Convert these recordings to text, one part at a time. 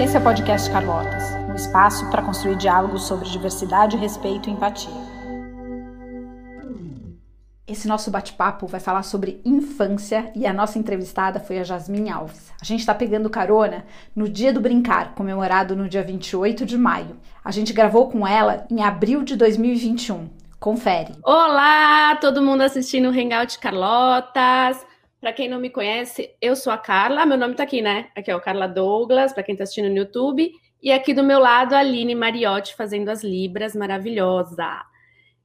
Esse é o podcast Carlotas, um espaço para construir diálogos sobre diversidade, respeito e empatia. Esse nosso bate-papo vai falar sobre infância e a nossa entrevistada foi a Jasmine Alves. A gente está pegando carona no Dia do Brincar, comemorado no dia 28 de maio. A gente gravou com ela em abril de 2021. Confere. Olá, todo mundo assistindo o Hangout Carlotas. Para quem não me conhece, eu sou a Carla, meu nome tá aqui, né? Aqui é o Carla Douglas, para quem tá assistindo no YouTube, e aqui do meu lado a Aline Mariotti fazendo as libras, maravilhosa.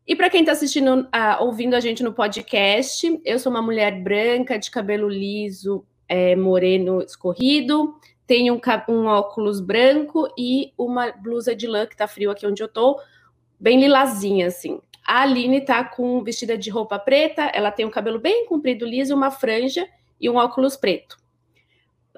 E para quem está assistindo, uh, ouvindo a gente no podcast, eu sou uma mulher branca, de cabelo liso, é, moreno, escorrido, tenho um, um, óculos branco e uma blusa de lã que tá frio aqui onde eu tô, bem lilazinha, assim. A Aline tá com vestida de roupa preta, ela tem um cabelo bem comprido, liso, uma franja e um óculos preto.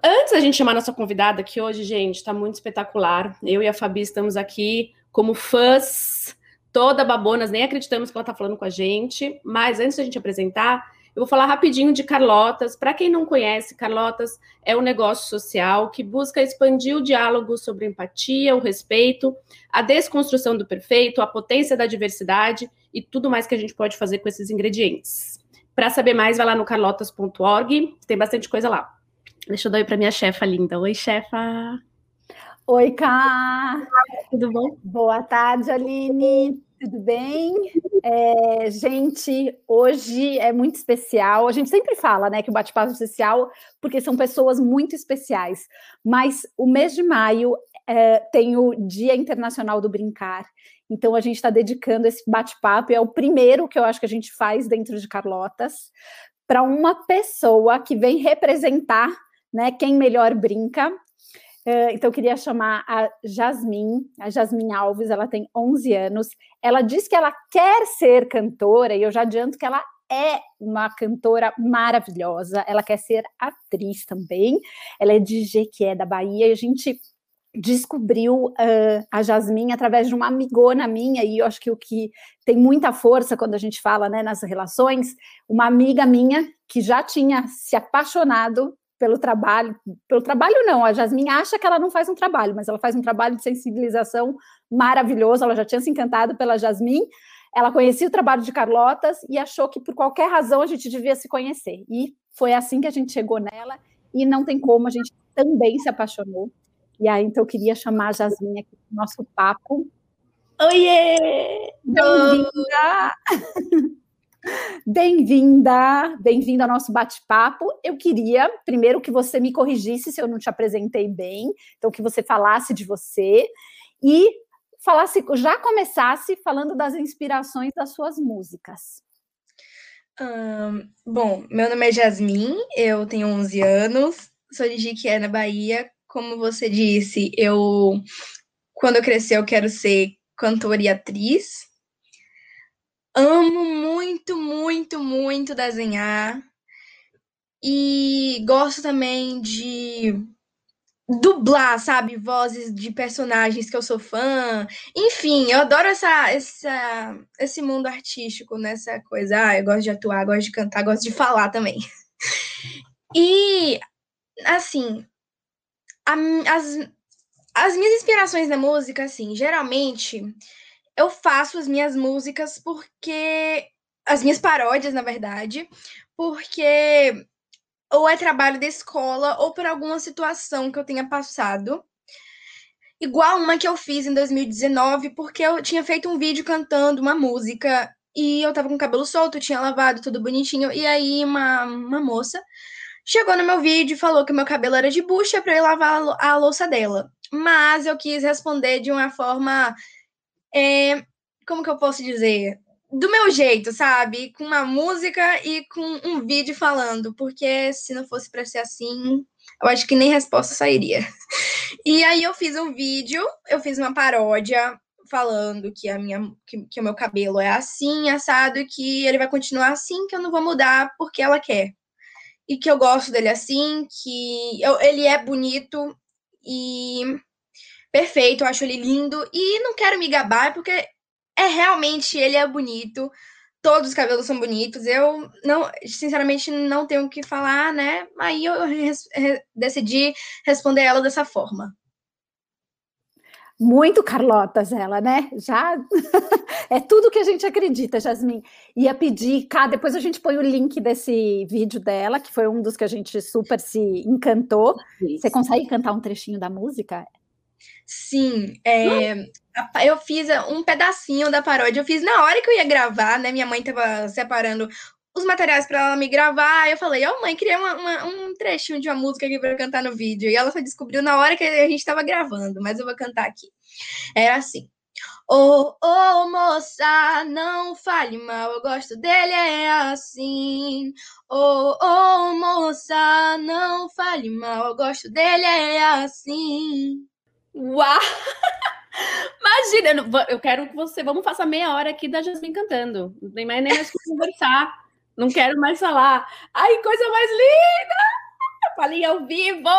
Antes da gente chamar nossa convidada, que hoje, gente, tá muito espetacular. Eu e a Fabi estamos aqui como fãs, toda babonas, nem acreditamos que ela tá falando com a gente. Mas antes da gente apresentar, eu vou falar rapidinho de Carlotas. Para quem não conhece, Carlotas é um negócio social que busca expandir o diálogo sobre empatia, o respeito, a desconstrução do perfeito, a potência da diversidade e tudo mais que a gente pode fazer com esses ingredientes. Para saber mais, vai lá no carlotas.org, tem bastante coisa lá. Deixa eu dar oi para minha chefa linda. Oi, chefa. Oi, Cá. Tudo bom? Boa tarde, Aline. Tudo bem? É, gente, hoje é muito especial. A gente sempre fala, né, que o bate-papo é especial porque são pessoas muito especiais. Mas o mês de maio é, tem o Dia Internacional do Brincar. Então a gente está dedicando esse bate-papo. É o primeiro que eu acho que a gente faz dentro de Carlotas para uma pessoa que vem representar, né, quem melhor brinca. Uh, então, eu queria chamar a Jasmine, a Jasmine Alves, ela tem 11 anos. Ela diz que ela quer ser cantora, e eu já adianto que ela é uma cantora maravilhosa. Ela quer ser atriz também. Ela é de Jequié, da Bahia, e a gente descobriu uh, a Jasmine através de uma amigona minha, e eu acho que o que tem muita força quando a gente fala né, nas relações, uma amiga minha que já tinha se apaixonado pelo trabalho, pelo trabalho não, a Jasmine acha que ela não faz um trabalho, mas ela faz um trabalho de sensibilização maravilhoso, ela já tinha se encantado pela Jasmine, ela conhecia o trabalho de Carlotas e achou que por qualquer razão a gente devia se conhecer, e foi assim que a gente chegou nela, e não tem como, a gente também se apaixonou, e aí então eu queria chamar a Jasmine aqui para o nosso papo. Oiê! Bem-vinda! Bem-vinda, bem-vinda ao nosso bate-papo. Eu queria, primeiro, que você me corrigisse se eu não te apresentei bem, então que você falasse de você e falasse, já começasse falando das inspirações das suas músicas. Um, bom, meu nome é Jasmine, eu tenho 11 anos, sou de Jiquié, na Bahia. Como você disse, eu, quando eu crescer, eu quero ser cantora e atriz. Amo muito, muito, muito desenhar. E gosto também de dublar, sabe? Vozes de personagens que eu sou fã. Enfim, eu adoro essa, essa, esse mundo artístico, nessa coisa. Ah, eu gosto de atuar, gosto de cantar, gosto de falar também. E, assim, a, as, as minhas inspirações na música, assim, geralmente eu faço as minhas músicas porque. As minhas paródias, na verdade, porque ou é trabalho da escola ou por alguma situação que eu tenha passado. Igual uma que eu fiz em 2019, porque eu tinha feito um vídeo cantando uma música e eu tava com o cabelo solto, tinha lavado tudo bonitinho, e aí uma, uma moça chegou no meu vídeo e falou que meu cabelo era de bucha para eu lavar a louça dela. Mas eu quis responder de uma forma é, como que eu posso dizer? Do meu jeito, sabe? Com uma música e com um vídeo falando, porque se não fosse para ser assim, eu acho que nem resposta sairia. E aí eu fiz um vídeo, eu fiz uma paródia falando que a minha que, que o meu cabelo é assim, assado, e que ele vai continuar assim, que eu não vou mudar porque ela quer. E que eu gosto dele assim, que eu, ele é bonito e perfeito, eu acho ele lindo e não quero me gabar porque é realmente ele é bonito. Todos os cabelos são bonitos. Eu não, sinceramente, não tenho o que falar, né? Aí eu res, re, decidi responder ela dessa forma. Muito Carlotas ela, né? Já é tudo que a gente acredita, Jasmin. Ia pedir, cá, depois a gente põe o link desse vídeo dela, que foi um dos que a gente super se encantou. Isso. Você consegue cantar um trechinho da música? Sim, é, eu fiz um pedacinho da paródia, eu fiz na hora que eu ia gravar, né? Minha mãe tava separando os materiais para ela me gravar. Eu falei, ó, oh, mãe, queria uma, uma, um trechinho de uma música aqui para cantar no vídeo. E ela só descobriu na hora que a gente estava gravando, mas eu vou cantar aqui. Era assim. Ô, oh, oh, moça, não fale mal, eu gosto dele, é assim. Ô, oh, oh, moça, não fale mal, eu gosto dele, é assim. Uau! Imagina, eu quero que você. Vamos passar meia hora aqui da Jasmine cantando. Não tem mais nem mais conversar. Não quero mais falar. Ai, coisa mais linda! Falei ao vivo!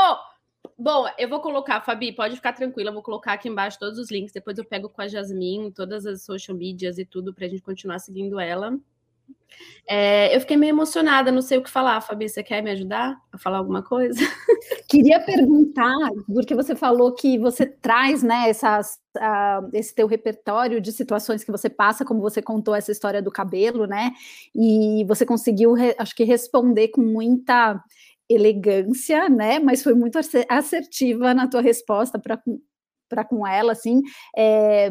Bom, eu vou colocar, Fabi, pode ficar tranquila, eu vou colocar aqui embaixo todos os links, depois eu pego com a Jasmine, todas as social medias e tudo, para a gente continuar seguindo ela. É, eu fiquei meio emocionada, não sei o que falar. Fabi, você quer me ajudar a falar alguma coisa? Queria perguntar, porque você falou que você traz né, essas, uh, esse teu repertório de situações que você passa, como você contou essa história do cabelo, né? E você conseguiu, acho que, responder com muita elegância, né? Mas foi muito assertiva na tua resposta para com ela, assim. É,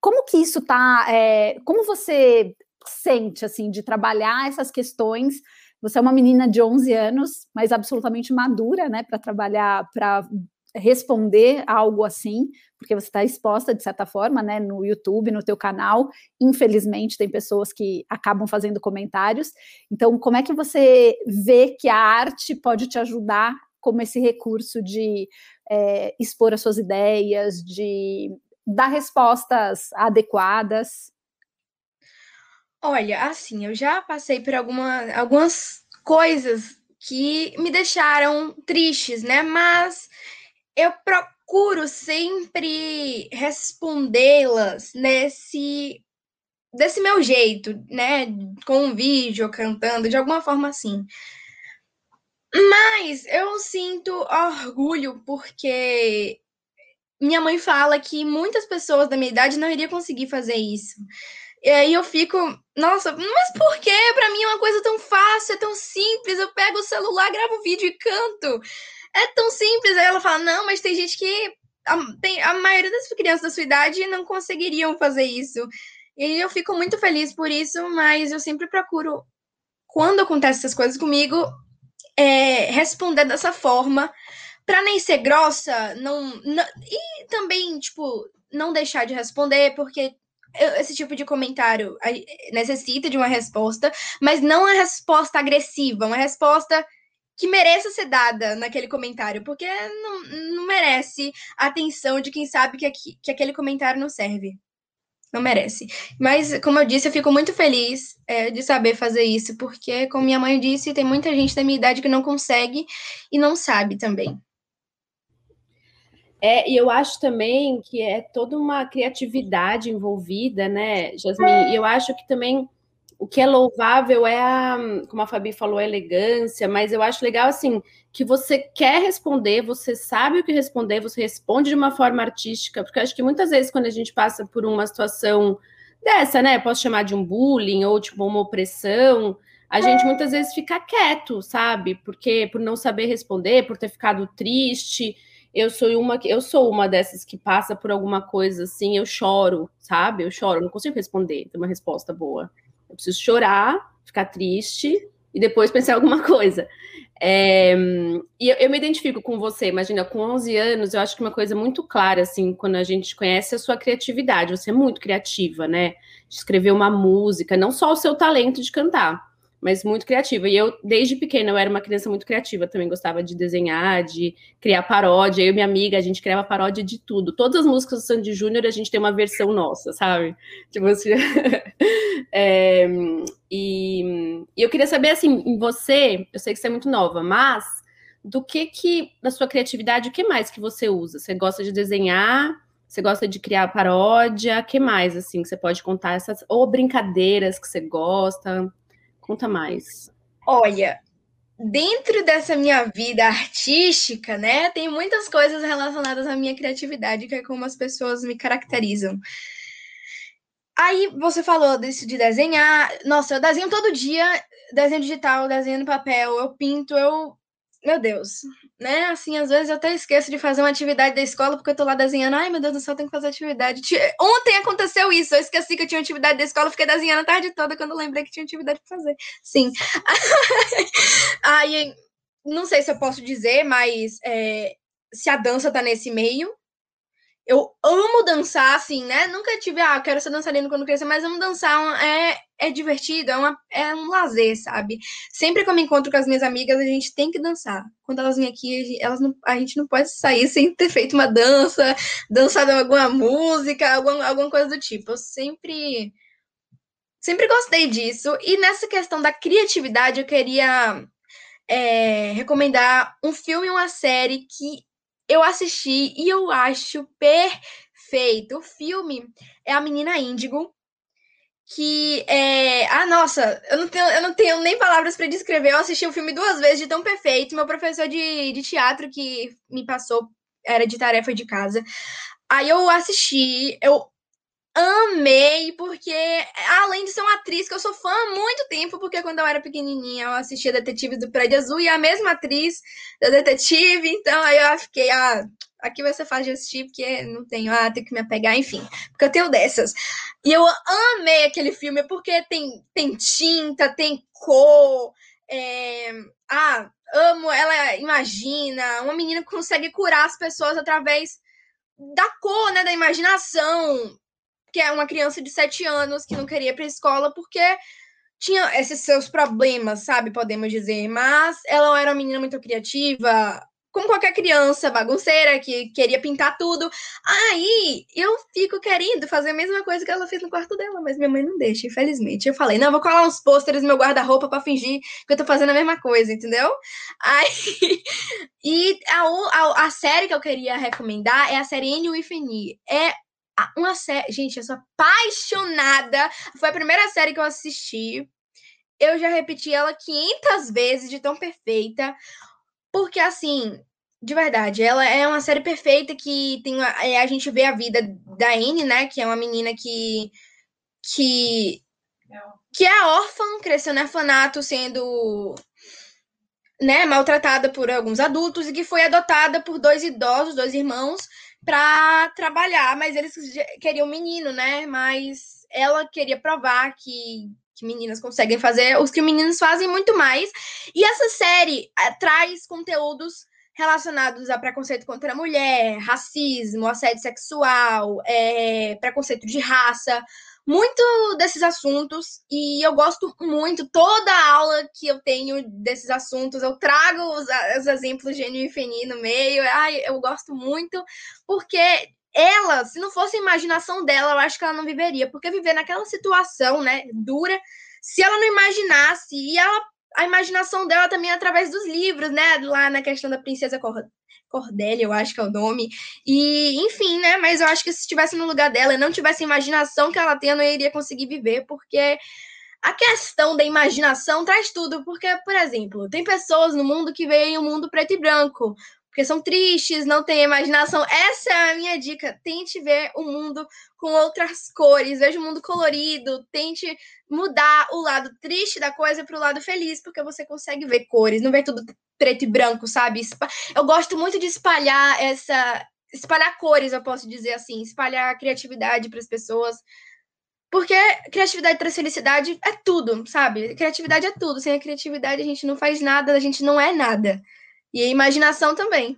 como que isso tá? É, como você sente, assim, de trabalhar essas questões. Você é uma menina de 11 anos, mas absolutamente madura, né, para trabalhar, para responder algo assim, porque você está exposta de certa forma, né, no YouTube, no teu canal. Infelizmente tem pessoas que acabam fazendo comentários. Então, como é que você vê que a arte pode te ajudar como esse recurso de é, expor as suas ideias, de dar respostas adequadas? Olha, assim, eu já passei por alguma, algumas coisas que me deixaram tristes, né? Mas eu procuro sempre respondê-las nesse desse meu jeito, né? Com um vídeo, cantando, de alguma forma assim. Mas eu sinto orgulho porque minha mãe fala que muitas pessoas da minha idade não iriam conseguir fazer isso. E aí eu fico, nossa, mas por que? Pra mim é uma coisa tão fácil, é tão simples. Eu pego o celular, gravo o vídeo e canto. É tão simples. Aí ela fala, não, mas tem gente que. A, tem, a maioria das crianças da sua idade não conseguiriam fazer isso. E eu fico muito feliz por isso, mas eu sempre procuro, quando acontecem essas coisas comigo, é, responder dessa forma, pra nem ser grossa, não, não. E também, tipo, não deixar de responder, porque esse tipo de comentário necessita de uma resposta, mas não uma resposta agressiva, uma resposta que mereça ser dada naquele comentário, porque não, não merece a atenção de quem sabe que, aqui, que aquele comentário não serve. Não merece. Mas, como eu disse, eu fico muito feliz é, de saber fazer isso, porque, como minha mãe disse, tem muita gente da minha idade que não consegue e não sabe também. É, e eu acho também que é toda uma criatividade envolvida, né, Jasmine? E eu acho que também o que é louvável é a, como a Fabi falou, a elegância, mas eu acho legal assim que você quer responder, você sabe o que responder, você responde de uma forma artística, porque eu acho que muitas vezes quando a gente passa por uma situação dessa, né, posso chamar de um bullying ou tipo uma opressão, a gente muitas vezes fica quieto, sabe? Porque por não saber responder, por ter ficado triste eu sou uma eu sou uma dessas que passa por alguma coisa assim, eu choro, sabe? Eu choro, não consigo responder, ter uma resposta boa. Eu preciso chorar, ficar triste e depois pensar alguma coisa. É, e eu, eu, me identifico com você, imagina, com 11 anos, eu acho que uma coisa muito clara, assim, quando a gente conhece a sua criatividade, você é muito criativa, né? De escrever uma música, não só o seu talento de cantar, mas muito criativa. E eu, desde pequena, eu era uma criança muito criativa, também gostava de desenhar, de criar paródia. Eu e minha amiga, a gente criava paródia de tudo. Todas as músicas do Sandy Júnior, a gente tem uma versão nossa, sabe? Tipo assim. é, e, e, eu queria saber, assim, em você, eu sei que você é muito nova, mas do que que, da sua criatividade, o que mais que você usa? Você gosta de desenhar? Você gosta de criar paródia? O que mais, assim, que você pode contar? Essas, ou brincadeiras que você gosta? Conta mais. Olha, dentro dessa minha vida artística, né, tem muitas coisas relacionadas à minha criatividade, que é como as pessoas me caracterizam. Aí você falou desse de desenhar. Nossa, eu desenho todo dia, desenho digital, desenho no papel, eu pinto, eu. Meu Deus, né? Assim, às vezes eu até esqueço de fazer uma atividade da escola porque eu tô lá desenhando. Ai, meu Deus do céu, tenho que fazer atividade. Ontem aconteceu isso, eu esqueci que eu tinha atividade da escola, fiquei desenhando a tarde toda quando eu lembrei que tinha atividade pra fazer. Sim. Aí, não sei se eu posso dizer, mas é, se a dança tá nesse meio, eu amo dançar, assim, né? Nunca tive, ah, quero ser dançarina quando crescer, mas amo dançar, é, é divertido, é, uma, é um lazer, sabe? Sempre que eu me encontro com as minhas amigas, a gente tem que dançar. Quando elas vêm aqui, elas não, a gente não pode sair sem ter feito uma dança, dançado alguma música, alguma, alguma coisa do tipo. Eu sempre, sempre gostei disso. E nessa questão da criatividade, eu queria é, recomendar um filme e uma série que eu assisti e eu acho perfeito. O filme é A Menina Índigo, que é. Ah, nossa, eu não tenho, eu não tenho nem palavras para descrever. Eu assisti o filme duas vezes de tão perfeito. Meu professor de, de teatro que me passou era de tarefa de casa. Aí eu assisti, eu amei, porque além de ser uma atriz que eu sou fã há muito tempo, porque quando eu era pequenininha eu assistia Detetives do Prédio Azul e a mesma atriz da Detetive, então aí eu fiquei, ah, aqui vai ser fácil de assistir, porque não tenho, ah, tenho que me apegar, enfim, porque eu tenho dessas. E eu amei aquele filme, porque tem, tem tinta, tem cor, é, ah, amo, ela imagina, uma menina que consegue curar as pessoas através da cor, né, da imaginação, que é uma criança de 7 anos que não queria ir para a escola porque tinha esses seus problemas, sabe? Podemos dizer. Mas ela era uma menina muito criativa, como qualquer criança bagunceira que queria pintar tudo. Aí eu fico querendo fazer a mesma coisa que ela fez no quarto dela, mas minha mãe não deixa, infelizmente. Eu falei, não, vou colar uns pôsteres no meu guarda-roupa para fingir que eu tô fazendo a mesma coisa, entendeu? Aí. e a, a, a série que eu queria recomendar é a série N with É uma série. Gente, eu sou apaixonada. Foi a primeira série que eu assisti. Eu já repeti ela 500 vezes de tão perfeita. Porque, assim, de verdade, ela é uma série perfeita que tem a, é, a gente vê a vida da Anne, né? Que é uma menina que. que. que é órfã, cresceu no orfanato sendo. Né, maltratada por alguns adultos e que foi adotada por dois idosos, dois irmãos, para trabalhar, mas eles queriam menino, né? Mas ela queria provar que, que meninas conseguem fazer os que meninos fazem muito mais. E essa série é, traz conteúdos relacionados a preconceito contra a mulher, racismo, assédio sexual, é, preconceito de raça, muito desses assuntos e eu gosto muito. Toda aula que eu tenho desses assuntos, eu trago os, os exemplos de e Feni no meio. Ai, eu gosto muito, porque ela, se não fosse a imaginação dela, eu acho que ela não viveria. Porque viver naquela situação, né, dura, se ela não imaginasse, e ela, a imaginação dela também é através dos livros, né, lá na questão da Princesa Cordélia, eu acho que é o nome. E, enfim, né? Mas eu acho que se estivesse no lugar dela e não tivesse a imaginação que ela tem, eu não iria conseguir viver, porque a questão da imaginação traz tudo. Porque, por exemplo, tem pessoas no mundo que veem o um mundo preto e branco porque são tristes, não têm imaginação. Essa é a minha dica. Tente ver o mundo com outras cores, veja o mundo colorido, tente mudar o lado triste da coisa para o lado feliz, porque você consegue ver cores, não ver tudo preto e branco, sabe? Eu gosto muito de espalhar essa espalhar cores, eu posso dizer assim, espalhar criatividade para as pessoas. Porque criatividade traz felicidade é tudo, sabe? Criatividade é tudo. Sem a criatividade a gente não faz nada, a gente não é nada. E a imaginação também.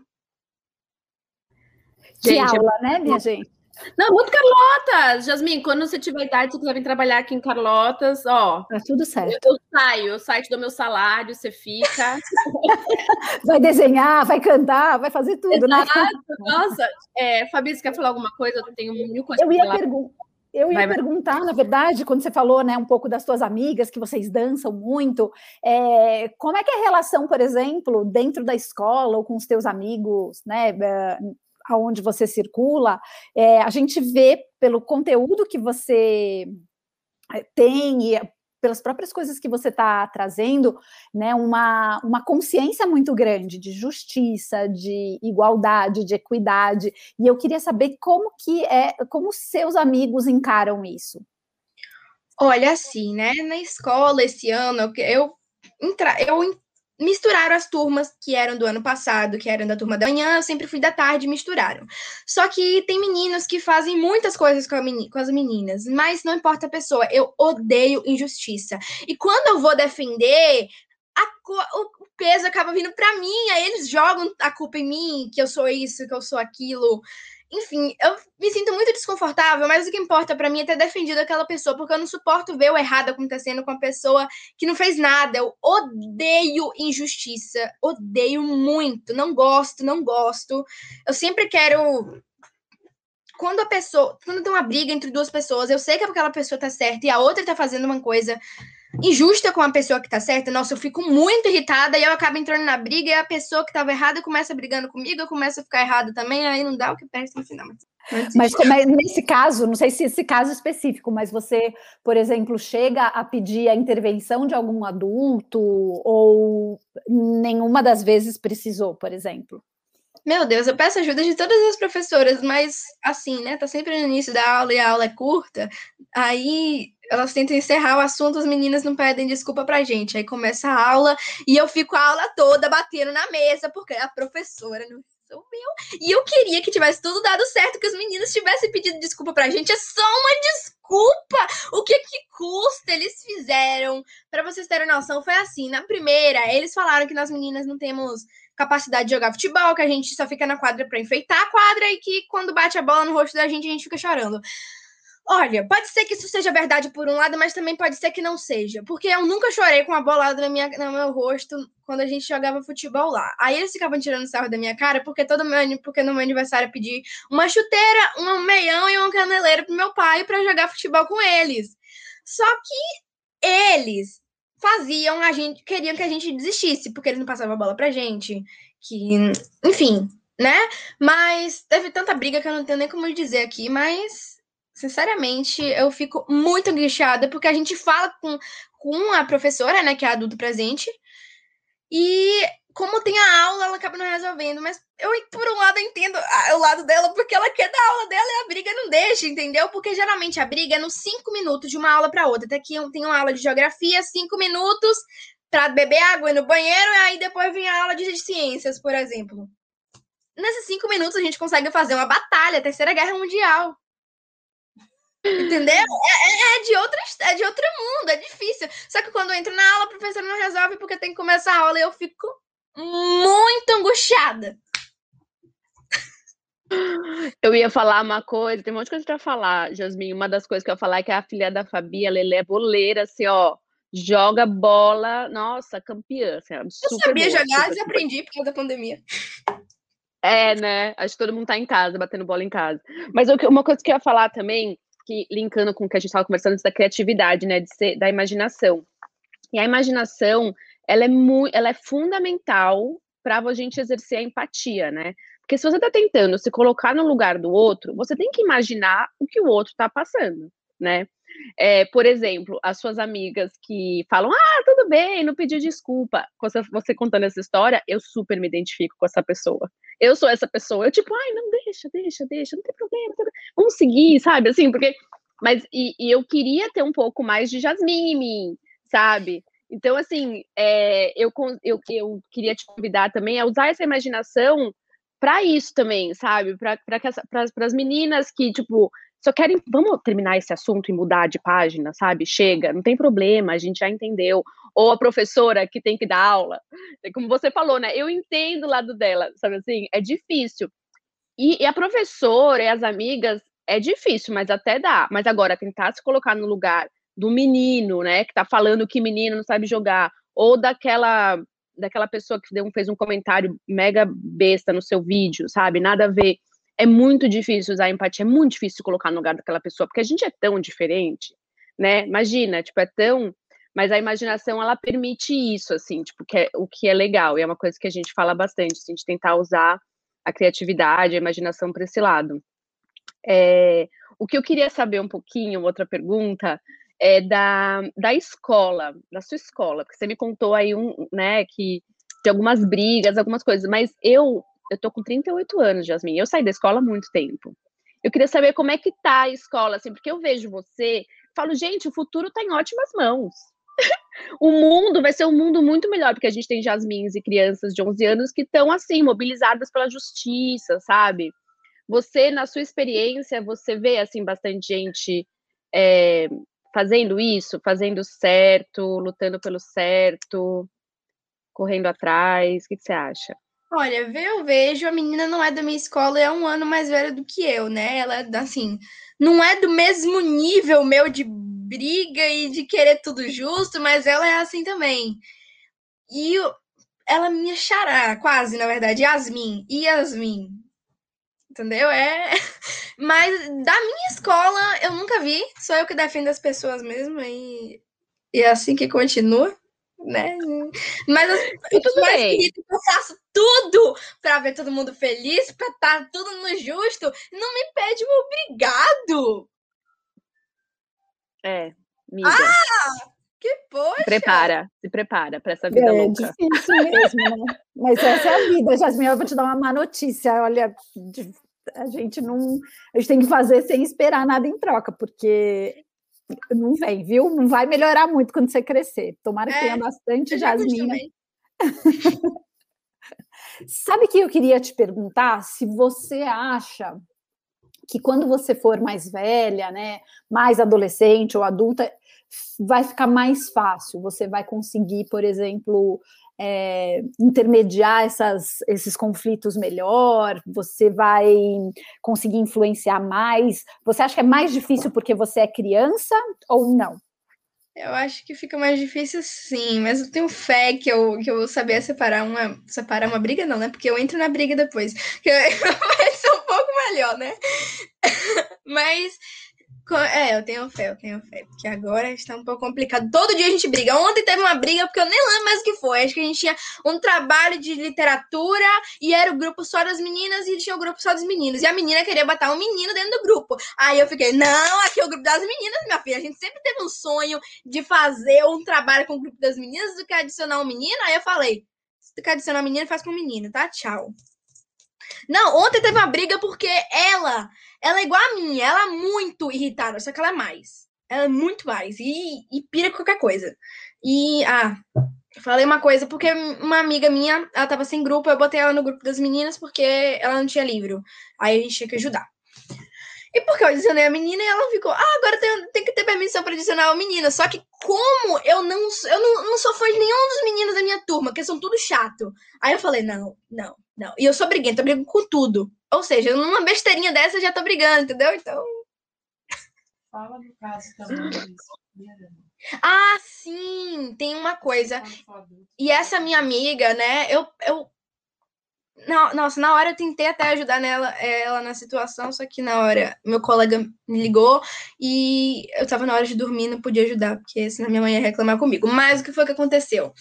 Que gente, aula, né, minha gente? Não, muito Carlotas! Jasmin, quando você tiver idade, você quiser vir trabalhar aqui em Carlotas, ó. Tá tudo certo. Eu, eu saio, eu saio, te dou meu salário, você fica. vai desenhar, vai cantar, vai fazer tudo, né? Exato. né? Nossa, é, Fabi, você quer falar alguma coisa? Eu tenho mil coisas Eu ia perguntar. Eu ia vai, perguntar, vai. na verdade, quando você falou né, um pouco das suas amigas, que vocês dançam muito, é, como é que é a relação, por exemplo, dentro da escola ou com os teus amigos, né, eh, aonde você circula? É, a gente vê pelo conteúdo que você eh, tem e pelas próprias coisas que você está trazendo, né, uma, uma consciência muito grande de justiça, de igualdade, de equidade. E eu queria saber como que é, como seus amigos encaram isso. Olha, assim, né? Na escola esse ano, eu, entra, eu misturaram as turmas que eram do ano passado, que eram da turma da manhã, eu sempre fui da tarde, misturaram. Só que tem meninos que fazem muitas coisas com, com, as meninas, mas não importa a pessoa, eu odeio injustiça. E quando eu vou defender, o peso acaba vindo para mim, aí eles jogam a culpa em mim, que eu sou isso, que eu sou aquilo. Enfim, eu me sinto muito desconfortável, mas o que importa para mim é ter defendido aquela pessoa, porque eu não suporto ver o errado acontecendo com a pessoa que não fez nada. Eu odeio injustiça, odeio muito, não gosto, não gosto. Eu sempre quero quando a pessoa, quando tem uma briga entre duas pessoas, eu sei que aquela pessoa tá certa e a outra tá fazendo uma coisa injusta com a pessoa que tá certa, nossa, eu fico muito irritada e eu acabo entrando na briga e a pessoa que tava errada começa brigando comigo, eu começo a ficar errada também, aí não dá o que perde no final. Mas, mas como é, nesse caso, não sei se esse caso específico, mas você, por exemplo, chega a pedir a intervenção de algum adulto ou nenhuma das vezes precisou, por exemplo? Meu Deus, eu peço ajuda de todas as professoras, mas assim, né? Tá sempre no início da aula e a aula é curta. Aí elas tentam encerrar o assunto, as meninas não pedem desculpa pra gente. Aí começa a aula e eu fico a aula toda batendo na mesa, porque a professora não resolveu. E eu queria que tivesse tudo dado certo, que os meninos tivessem pedido desculpa pra gente. É só uma desculpa! O que que custa? Eles fizeram. Para vocês terem noção, foi assim. Na primeira, eles falaram que nós meninas não temos capacidade de jogar futebol, que a gente só fica na quadra para enfeitar a quadra e que quando bate a bola no rosto da gente, a gente fica chorando. Olha, pode ser que isso seja verdade por um lado, mas também pode ser que não seja. Porque eu nunca chorei com a bolada na minha, no meu rosto quando a gente jogava futebol lá. Aí eles ficavam tirando sarro da minha cara porque todo meu, porque no meu aniversário eu pedi uma chuteira, um meião e uma caneleira pro meu pai para jogar futebol com eles. Só que eles faziam a gente, queriam que a gente desistisse, porque eles não passavam a bola pra gente, que, enfim, né? Mas teve tanta briga que eu não tenho nem como dizer aqui, mas sinceramente, eu fico muito angustiada porque a gente fala com, com a professora, né, que é adulto presente, e como tem a aula, ela acaba não resolvendo. Mas eu, por um lado, entendo o lado dela, porque ela quer dar aula dela e a briga não deixa, entendeu? Porque geralmente a briga é nos cinco minutos de uma aula para outra. Até que tem uma aula de geografia, cinco minutos para beber água e no banheiro, e aí depois vem a aula de ciências, por exemplo. Nesses cinco minutos a gente consegue fazer uma batalha, Terceira Guerra Mundial. Entendeu? É, é, é, de outra, é de outro mundo, é difícil. Só que quando eu entro na aula, a professora não resolve porque tem que começar a aula e eu fico muito angustiada. Eu ia falar uma coisa, tem um monte de coisa pra falar, Jasmin. Uma das coisas que eu ia falar é que a filha da Fabi, ela é boleira, assim, ó, joga bola, nossa, campeã. Assim, eu sabia boa, jogar, super, aprendi por causa da pandemia. É, né? Acho que todo mundo tá em casa, batendo bola em casa. Mas uma coisa que eu ia falar também, que linkando com o que a gente estava conversando antes da criatividade, né? De ser, da imaginação. E a imaginação, ela é, muito, ela é fundamental para a gente exercer a empatia, né? Porque se você está tentando se colocar no lugar do outro, você tem que imaginar o que o outro está passando, né? É, por exemplo, as suas amigas que falam, ah, tudo bem, não pediu desculpa. Você, você contando essa história, eu super me identifico com essa pessoa. Eu sou essa pessoa. Eu, tipo, ai, não, deixa, deixa, deixa, não tem problema, não tem problema. vamos seguir, sabe? Assim, porque. Mas, e, e, eu queria ter um pouco mais de Jasmine em mim, sabe? Então, assim, é, eu, eu, eu queria te convidar também a usar essa imaginação para isso também, sabe? Para as meninas que, tipo, só querem, vamos terminar esse assunto e mudar de página, sabe? Chega, não tem problema, a gente já entendeu. Ou a professora que tem que dar aula, é como você falou, né? Eu entendo o lado dela, sabe assim? É difícil. E, e a professora e as amigas, é difícil, mas até dá. Mas agora, tentar se colocar no lugar do menino, né, que tá falando que menino não sabe jogar, ou daquela daquela pessoa que deu, fez um comentário mega besta no seu vídeo, sabe? Nada a ver. É muito difícil usar empatia, é muito difícil colocar no lugar daquela pessoa, porque a gente é tão diferente, né? Imagina, tipo, é tão. Mas a imaginação, ela permite isso, assim, tipo, que é, o que é legal, e é uma coisa que a gente fala bastante, assim, a gente tentar usar a criatividade, a imaginação para esse lado. É, o que eu queria saber um pouquinho, outra pergunta, é da, da escola, da sua escola, porque você me contou aí um, né, que de algumas brigas, algumas coisas, mas eu eu tô com 38 anos, Jasmine. Eu saí da escola há muito tempo. Eu queria saber como é que tá a escola, assim, porque eu vejo você, falo, gente, o futuro tá em ótimas mãos. o mundo vai ser um mundo muito melhor, porque a gente tem jasmins e crianças de 11 anos que estão, assim, mobilizadas pela justiça, sabe? Você, na sua experiência, você vê, assim, bastante gente é, fazendo isso, fazendo certo, lutando pelo certo, correndo atrás, o que, você acha? Olha, eu vejo, a menina não é da minha escola é um ano mais velha do que eu, né? Ela, assim, não é do mesmo nível meu de briga e de querer tudo justo, mas ela é assim também. E ela me xará, quase, na verdade, Yasmin, Yasmin. Entendeu? É. Mas da minha escola eu nunca vi, sou eu que defendo as pessoas mesmo, e, e é assim que continua né? Mas eu tudo mais eu faço tudo para ver todo mundo feliz, para estar tá tudo no justo. Não me pede um obrigado. É, amiga. Ah! Que poxa! Se prepara, se prepara para essa vida é, louca. É difícil mesmo, né? Mas essa é a vida, Jasmine. Eu vou te dar uma má notícia. Olha, a gente não. A gente tem que fazer sem esperar nada em troca, porque não vem, viu? Não vai melhorar muito quando você crescer. Tomara que é, tenha bastante jasmina. Sabe que eu queria te perguntar se você acha que quando você for mais velha, né, mais adolescente ou adulta, vai ficar mais fácil. Você vai conseguir, por exemplo, é, intermediar essas, esses conflitos melhor? Você vai conseguir influenciar mais? Você acha que é mais difícil porque você é criança ou não? Eu acho que fica mais difícil sim, mas eu tenho fé que eu, que eu vou saber separar uma, separar uma briga, não, né? Porque eu entro na briga depois. Que vai ser um pouco melhor, né? mas é, eu tenho fé, eu tenho fé. Porque agora está um pouco complicado. Todo dia a gente briga. Ontem teve uma briga, porque eu nem lembro mais o que foi. Acho que a gente tinha um trabalho de literatura e era o grupo só das meninas e tinha o grupo só dos meninos. E a menina queria botar um menino dentro do grupo. Aí eu fiquei, não, aqui é o grupo das meninas, minha filha. A gente sempre teve um sonho de fazer um trabalho com o grupo das meninas do que adicionar um menino. Aí eu falei, se tu quer adicionar um menino, faz com um menino, tá? Tchau. Não, ontem teve uma briga porque ela, ela é igual a mim, ela é muito irritada, só que ela é mais. Ela é muito mais. E, e pira qualquer coisa. E, ah, falei uma coisa, porque uma amiga minha, ela tava sem grupo, eu botei ela no grupo das meninas porque ela não tinha livro. Aí a gente tinha que ajudar. E porque eu adicionei a menina e ela ficou, ah, agora tem, tem que ter permissão para adicionar a menina. Só que como eu não eu não, não sou fã de nenhum dos meninos da minha turma, que são tudo chato. Aí eu falei, não, não, não. E eu sou briguenta, eu brigo com tudo. Ou seja, numa besteirinha dessa eu já tô brigando, entendeu? Então. Fala do caso também. Ah, sim, tem uma coisa. E essa minha amiga, né? Eu, eu nossa, na hora eu tentei até ajudar nela, ela na situação, só que na hora meu colega me ligou e eu tava na hora de dormir, não podia ajudar, porque senão minha mãe ia reclamar comigo. Mas o que foi que aconteceu?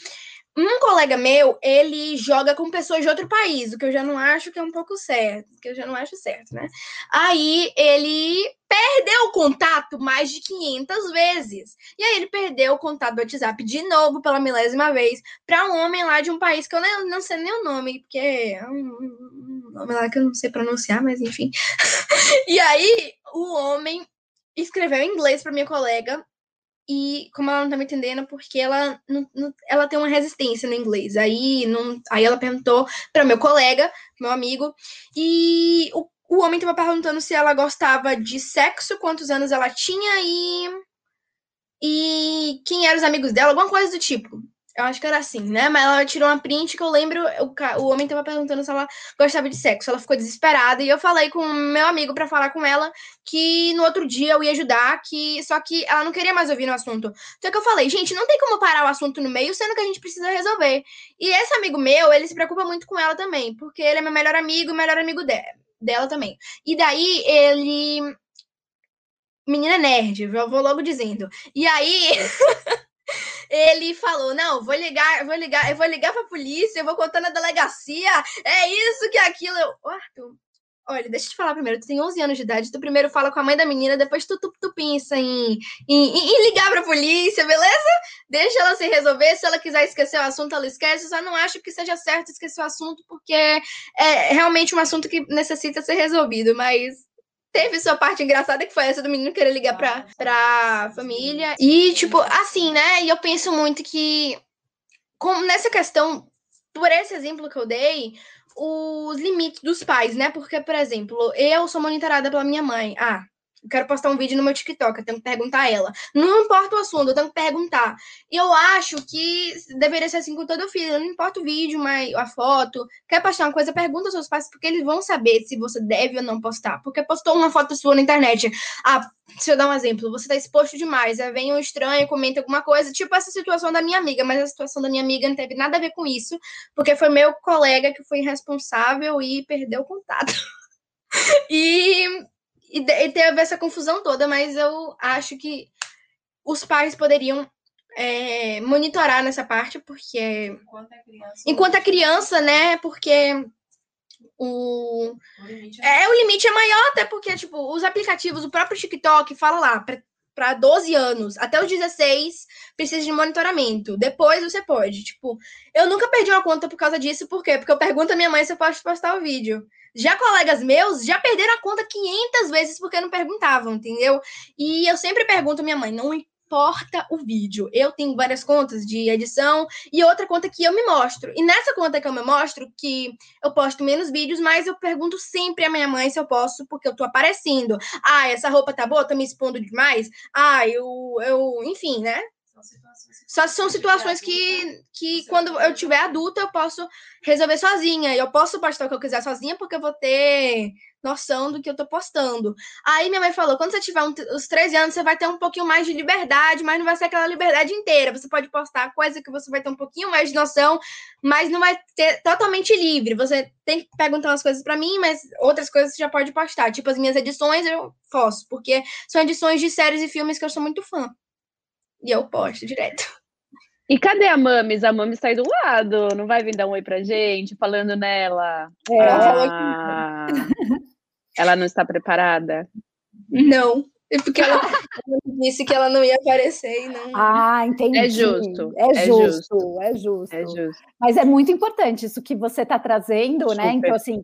Um colega meu, ele joga com pessoas de outro país, o que eu já não acho que é um pouco certo, que eu já não acho certo, né? Aí ele perdeu o contato mais de 500 vezes. E aí ele perdeu o contato do WhatsApp de novo pela milésima vez para um homem lá de um país que eu não sei nem o nome, porque é um, um nome lá que eu não sei pronunciar, mas enfim. e aí o homem escreveu em inglês para minha colega e como ela não tá me entendendo, porque ela, não, não, ela tem uma resistência no inglês. Aí, não, aí ela perguntou para meu colega, meu amigo, e o, o homem tava perguntando se ela gostava de sexo, quantos anos ela tinha e. E quem eram os amigos dela, alguma coisa do tipo. Eu acho que era assim, né? Mas ela tirou uma print que eu lembro, o, o homem tava perguntando se ela gostava de sexo. Ela ficou desesperada e eu falei com o meu amigo para falar com ela que no outro dia eu ia ajudar, que só que ela não queria mais ouvir no assunto. Então que eu falei, gente, não tem como parar o assunto no meio, sendo que a gente precisa resolver. E esse amigo meu, ele se preocupa muito com ela também, porque ele é meu melhor amigo e melhor amigo de, dela também. E daí ele menina nerd, eu vou logo dizendo. E aí ele falou: "Não, vou ligar, vou ligar, eu vou ligar para polícia, eu vou contar na delegacia. É isso que é aquilo". Eu, Arthur, Olha, deixa eu te falar primeiro. Tu tem 11 anos de idade, tu primeiro fala com a mãe da menina, depois tu, tu, tu pensa em, em, em, ligar pra polícia, beleza? Deixa ela se resolver. Se ela quiser esquecer o assunto, ela esquece. Eu só não acho que seja certo esquecer o assunto, porque é realmente um assunto que necessita ser resolvido. Mas teve sua parte engraçada, que foi essa do menino querer ligar pra, pra família. E, tipo, assim, né? E eu penso muito que, como nessa questão, por esse exemplo que eu dei, os limites dos pais, né? Porque, por exemplo, eu sou monitorada pela minha mãe. Ah, eu quero postar um vídeo no meu TikTok, eu tenho que perguntar a ela. Não importa o assunto, eu tenho que perguntar. E eu acho que deveria ser assim com todo filho. Não importa o vídeo, mas a foto. Quer postar uma coisa, pergunta aos seus pais, porque eles vão saber se você deve ou não postar. Porque postou uma foto sua na internet. Ah, se eu dar um exemplo, você tá exposto demais. Aí vem um estranho, comenta alguma coisa, tipo essa situação da minha amiga, mas a situação da minha amiga não teve nada a ver com isso, porque foi meu colega que foi irresponsável e perdeu o contato. e e, e teve essa confusão toda, mas eu acho que os pais poderiam é, monitorar nessa parte, porque. Enquanto é criança. Enquanto é criança, né? Porque. O, o limite é... é... o limite é maior, até porque, tipo, os aplicativos, o próprio TikTok fala lá, para 12 anos, até os 16, precisa de monitoramento. Depois você pode. Tipo, eu nunca perdi uma conta por causa disso, por quê? Porque eu pergunto à minha mãe se eu posso postar o vídeo. Já colegas meus já perderam a conta 500 vezes porque não perguntavam, entendeu? E eu sempre pergunto à minha mãe, não importa o vídeo. Eu tenho várias contas de edição e outra conta que eu me mostro. E nessa conta que eu me mostro, que eu posto menos vídeos, mas eu pergunto sempre à minha mãe se eu posso, porque eu tô aparecendo. Ah, essa roupa tá boa? Tô me expondo demais? Ah, eu, eu enfim, né? Só são situações que, que quando eu tiver adulta, eu posso resolver sozinha. E eu posso postar o que eu quiser sozinha, porque eu vou ter noção do que eu tô postando. Aí minha mãe falou: quando você tiver um, os 13 anos, você vai ter um pouquinho mais de liberdade, mas não vai ser aquela liberdade inteira. Você pode postar coisa que você vai ter um pouquinho mais de noção, mas não vai ter totalmente livre. Você tem que perguntar umas coisas para mim, mas outras coisas você já pode postar. Tipo, as minhas edições eu posso, porque são edições de séries e filmes que eu sou muito fã. E eu posto direto. E cadê a Mames? A Mames tá aí do lado, não vai vir dar um oi pra gente, falando nela. É, ah, ela não está preparada? Não, é porque ela disse que ela não ia aparecer e não. Ah, entendi. É justo. É, é justo, justo, é justo. É justo. Mas é muito importante isso que você está trazendo? Super. né? Então, assim,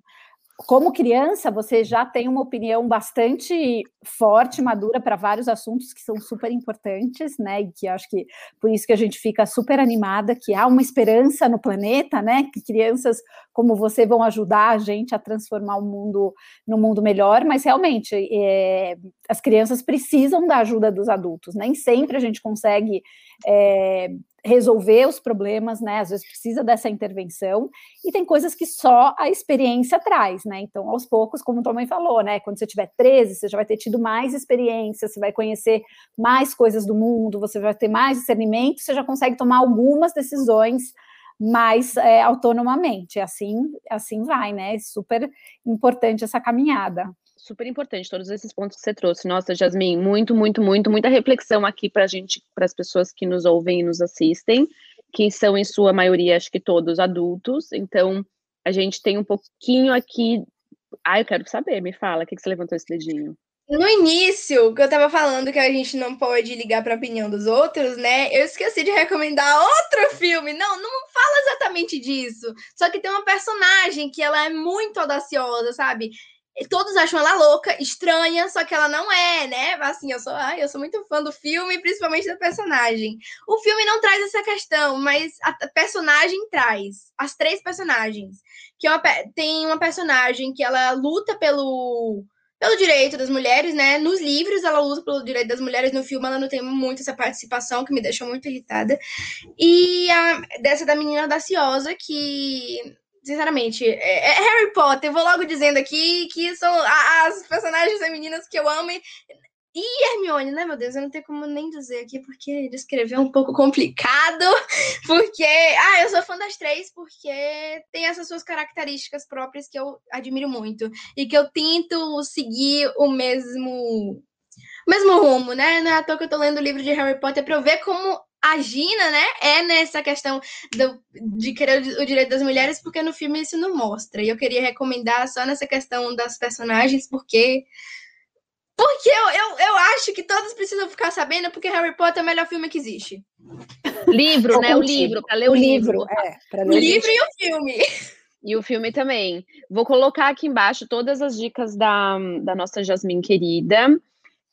como criança, você já tem uma opinião bastante forte, madura para vários assuntos que são super importantes, né? E que acho que por isso que a gente fica super animada, que há uma esperança no planeta, né? Que crianças como você vão ajudar a gente a transformar o mundo no mundo melhor, mas realmente é, as crianças precisam da ajuda dos adultos. Nem sempre a gente consegue é, resolver os problemas, né? Às vezes precisa dessa intervenção, e tem coisas que só a experiência traz, né? Então, aos poucos, como tua mãe falou, né? Quando você tiver 13, você já vai ter tido mais experiência, você vai conhecer mais coisas do mundo, você vai ter mais discernimento, você já consegue tomar algumas decisões mais é, autonomamente. Assim, assim vai, né? Super importante essa caminhada super importante todos esses pontos que você trouxe. Nossa, Jasmin, muito, muito, muito, muita reflexão aqui para a gente, para as pessoas que nos ouvem e nos assistem, que são em sua maioria, acho que todos adultos. Então, a gente tem um pouquinho aqui. Ah, eu quero saber, me fala, o que, que você levantou esse dedinho? No início, que eu tava falando que a gente não pode ligar para a opinião dos outros, né? Eu esqueci de recomendar outro filme. Não, não fala exatamente disso. Só que tem uma personagem que ela é muito audaciosa, sabe? Todos acham ela louca, estranha, só que ela não é, né? Assim, eu sou, ai, eu sou muito fã do filme, principalmente da personagem. O filme não traz essa questão, mas a personagem traz. As três personagens. Que é uma, tem uma personagem que ela luta pelo pelo direito das mulheres, né? Nos livros ela luta pelo direito das mulheres, no filme ela não tem muito essa participação, que me deixou muito irritada. E a, dessa da menina audaciosa, que sinceramente, é, é, Harry Potter. Vou logo dizendo aqui que são as personagens femininas que eu amo. E, e Hermione, né, meu Deus? Eu não tenho como nem dizer aqui, porque descrever é um pouco complicado. Porque, ah, eu sou fã das três, porque tem essas suas características próprias que eu admiro muito. E que eu tento seguir o mesmo mesmo rumo, né? Não é à toa que eu tô lendo o livro de Harry Potter pra eu ver como a Gina, né, é nessa questão do, de querer o direito das mulheres, porque no filme isso não mostra. E eu queria recomendar só nessa questão das personagens, porque. Porque eu, eu, eu acho que todos precisam ficar sabendo, porque Harry Potter é o melhor filme que existe. Livro, né? O livro, para ler o, o livro. livro. É, ler o livro e o filme. E o filme também. Vou colocar aqui embaixo todas as dicas da, da nossa Jasmine querida.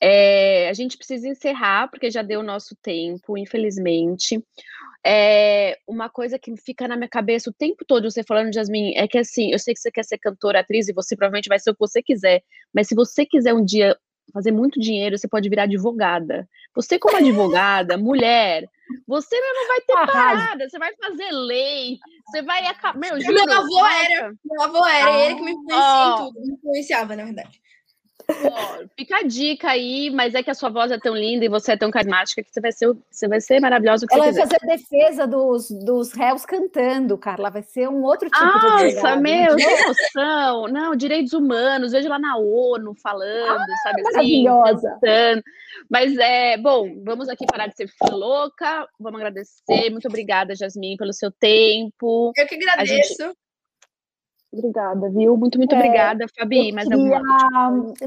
É, a gente precisa encerrar, porque já deu o nosso tempo, infelizmente. É, uma coisa que fica na minha cabeça o tempo todo, você falando, Jasmine, é que assim, eu sei que você quer ser cantora, atriz, e você provavelmente vai ser o que você quiser, mas se você quiser um dia fazer muito dinheiro, você pode virar advogada. Você, como advogada, mulher, você não vai ter parada, você vai fazer lei, você vai acabar. Meu, juro, meu avô era, meu avô era, ah, ele que me influenciava oh. tudo, me influenciava, na verdade fica a dica aí, mas é que a sua voz é tão linda e você é tão carismática que você vai ser, você vai ser maravilhosa. Ela vai fazer a defesa dos, dos réus cantando, Carla. Vai ser um outro tipo Nossa, de Nossa, meu, que emoção! Não, direitos humanos, vejo lá na ONU falando, ah, sabe assim? Cantando. Mas é, bom, vamos aqui parar de ser louca. Vamos agradecer. Muito obrigada, Jasmine, pelo seu tempo. Eu que agradeço. Obrigada, viu? Muito, muito é, obrigada, Fabi. Mais queria?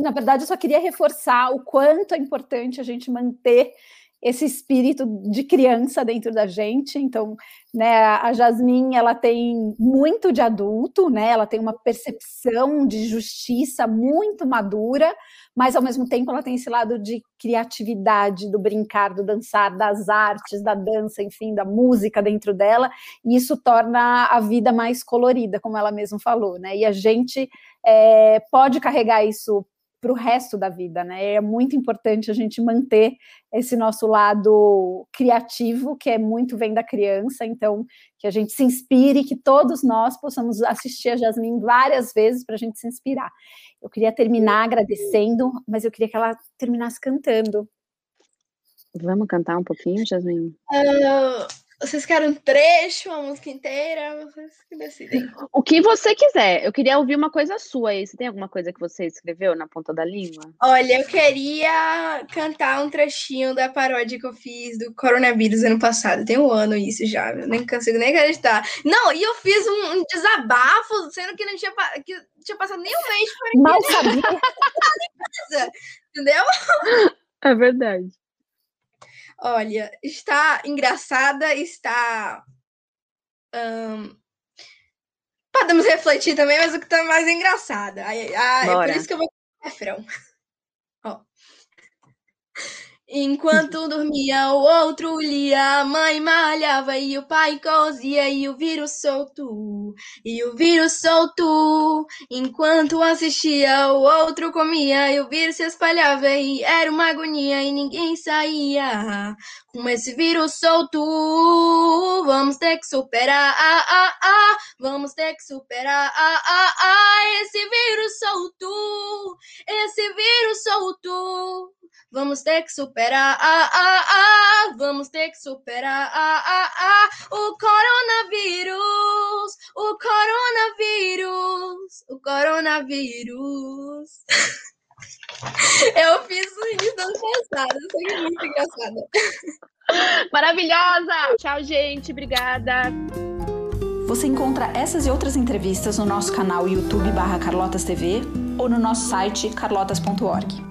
Na verdade, eu só queria reforçar o quanto é importante a gente manter esse espírito de criança dentro da gente. Então, né, a Jasmine, ela tem muito de adulto, né? Ela tem uma percepção de justiça muito madura, mas ao mesmo tempo ela tem esse lado de criatividade, do brincar, do dançar, das artes, da dança, enfim, da música dentro dela, e isso torna a vida mais colorida, como ela mesma falou, né? E a gente é, pode carregar isso para o resto da vida, né? É muito importante a gente manter esse nosso lado criativo, que é muito vem da criança, então que a gente se inspire, que todos nós possamos assistir a Jasmine várias vezes para a gente se inspirar. Eu queria terminar agradecendo, mas eu queria que ela terminasse cantando. Vamos cantar um pouquinho, Jasmine? Uh, vocês querem um trecho, uma música inteira? Vocês que decidem. O que você quiser. Eu queria ouvir uma coisa sua aí. Você tem alguma coisa que você escreveu na ponta da língua? Olha, eu queria cantar um trechinho da paródia que eu fiz do coronavírus ano passado. Tem um ano isso já. Eu nem consigo nem acreditar. Não, e eu fiz um, um desabafo, sendo que não tinha, que tinha passado nem um mês para Mal sabia. Entendeu? É verdade. Olha, está engraçada, está. Um, podemos refletir também, mas o que está mais engraçada. Ah, é por isso que eu vou com refrão. Enquanto dormia, o outro lia, a mãe malhava e o pai cozia e o vírus solto, e o vírus solto. Enquanto assistia, o outro comia e o vírus se espalhava e era uma agonia e ninguém saía. Com esse vírus solto, vamos ter que superar, ah, ah, ah, vamos ter que superar, ah, ah, ah, esse vírus solto, esse vírus solto. Vamos ter que superar, ah, ah, ah, vamos ter que superar, ah, ah, ah, o coronavírus, o coronavírus, o coronavírus. Eu fiz o início do ano passado, foi muito engraçada. Maravilhosa! Tchau, gente, obrigada. Você encontra essas e outras entrevistas no nosso canal YouTube barra Carlotas TV ou no nosso site carlotas.org.